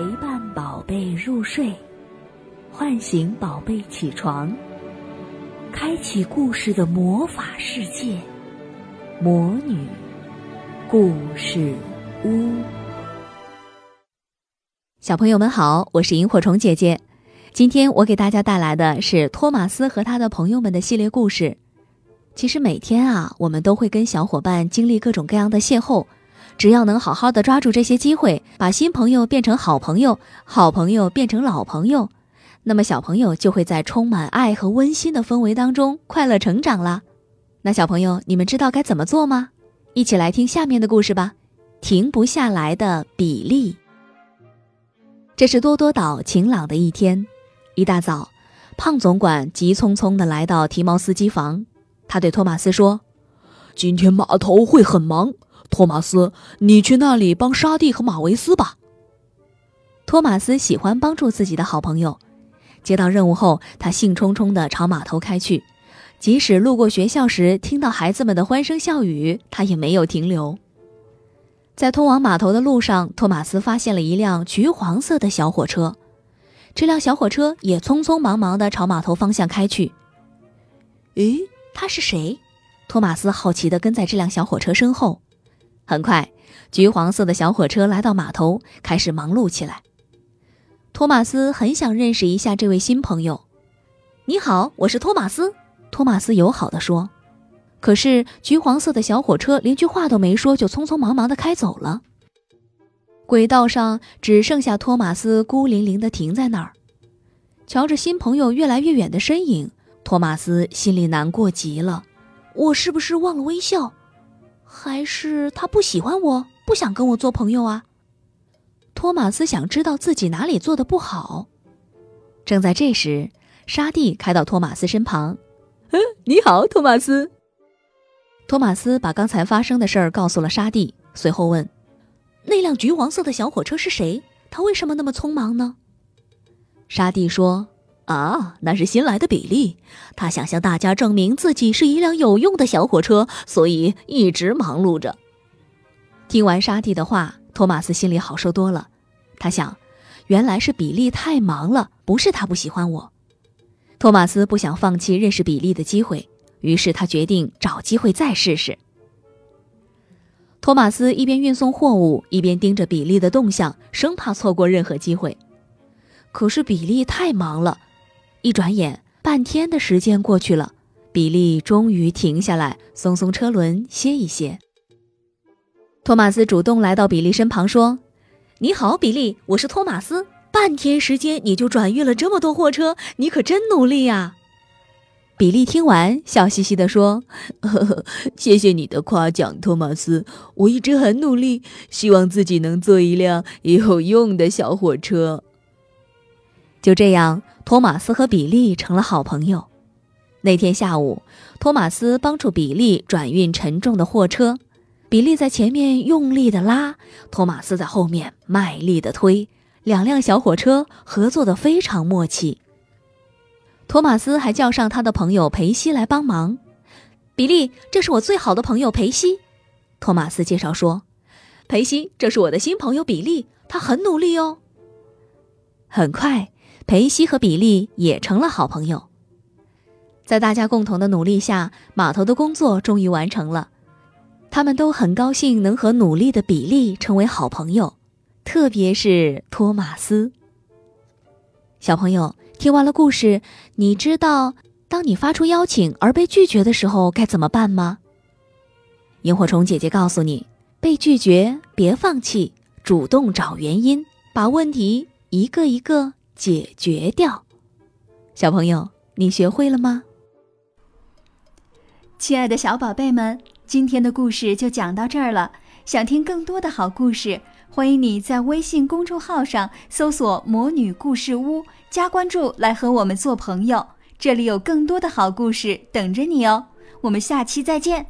陪伴宝贝入睡，唤醒宝贝起床，开启故事的魔法世界——魔女故事屋。小朋友们好，我是萤火虫姐姐。今天我给大家带来的是托马斯和他的朋友们的系列故事。其实每天啊，我们都会跟小伙伴经历各种各样的邂逅。只要能好好的抓住这些机会，把新朋友变成好朋友，好朋友变成老朋友，那么小朋友就会在充满爱和温馨的氛围当中快乐成长了。那小朋友，你们知道该怎么做吗？一起来听下面的故事吧。停不下来的比利。这是多多岛晴朗的一天，一大早，胖总管急匆匆地来到提毛斯机房，他对托马斯说：“今天码头会很忙。”托马斯，你去那里帮沙蒂和马维斯吧。托马斯喜欢帮助自己的好朋友。接到任务后，他兴冲冲地朝码头开去。即使路过学校时听到孩子们的欢声笑语，他也没有停留。在通往码头的路上，托马斯发现了一辆橘黄色的小火车。这辆小火车也匆匆忙忙地朝码头方向开去。咦，他是谁？托马斯好奇地跟在这辆小火车身后。很快，橘黄色的小火车来到码头，开始忙碌起来。托马斯很想认识一下这位新朋友。你好，我是托马斯。托马斯友好地说。可是，橘黄色的小火车连句话都没说，就匆匆忙忙地开走了。轨道上只剩下托马斯孤零零地停在那儿，瞧着新朋友越来越远的身影，托马斯心里难过极了。我是不是忘了微笑？还是他不喜欢我，不想跟我做朋友啊？托马斯想知道自己哪里做的不好。正在这时，沙蒂开到托马斯身旁。“嗯，你好，托马斯。”托马斯把刚才发生的事儿告诉了沙蒂，随后问：“那辆橘黄色的小火车是谁？他为什么那么匆忙呢？”沙蒂说。啊，那是新来的比利，他想向大家证明自己是一辆有用的小火车，所以一直忙碌着。听完沙蒂的话，托马斯心里好受多了。他想，原来是比利太忙了，不是他不喜欢我。托马斯不想放弃认识比利的机会，于是他决定找机会再试试。托马斯一边运送货物，一边盯着比利的动向，生怕错过任何机会。可是比利太忙了。一转眼，半天的时间过去了，比利终于停下来，松松车轮，歇一歇。托马斯主动来到比利身旁，说：“你好，比利，我是托马斯。半天时间你就转运了这么多货车，你可真努力呀！”比利听完，笑嘻嘻地说：“呵呵，谢谢你的夸奖，托马斯。我一直很努力，希望自己能做一辆有用的小火车。”就这样，托马斯和比利成了好朋友。那天下午，托马斯帮助比利转运沉重的货车，比利在前面用力的拉，托马斯在后面卖力的推，两辆小火车合作的非常默契。托马斯还叫上他的朋友裴西来帮忙。比利，这是我最好的朋友裴西。托马斯介绍说：“裴西，这是我的新朋友比利，他很努力哦。”很快。裴西和比利也成了好朋友，在大家共同的努力下，码头的工作终于完成了。他们都很高兴能和努力的比利成为好朋友，特别是托马斯。小朋友听完了故事，你知道当你发出邀请而被拒绝的时候该怎么办吗？萤火虫姐姐告诉你：被拒绝别放弃，主动找原因，把问题一个一个。解决掉，小朋友，你学会了吗？亲爱的小宝贝们，今天的故事就讲到这儿了。想听更多的好故事，欢迎你在微信公众号上搜索“魔女故事屋”，加关注来和我们做朋友。这里有更多的好故事等着你哦。我们下期再见。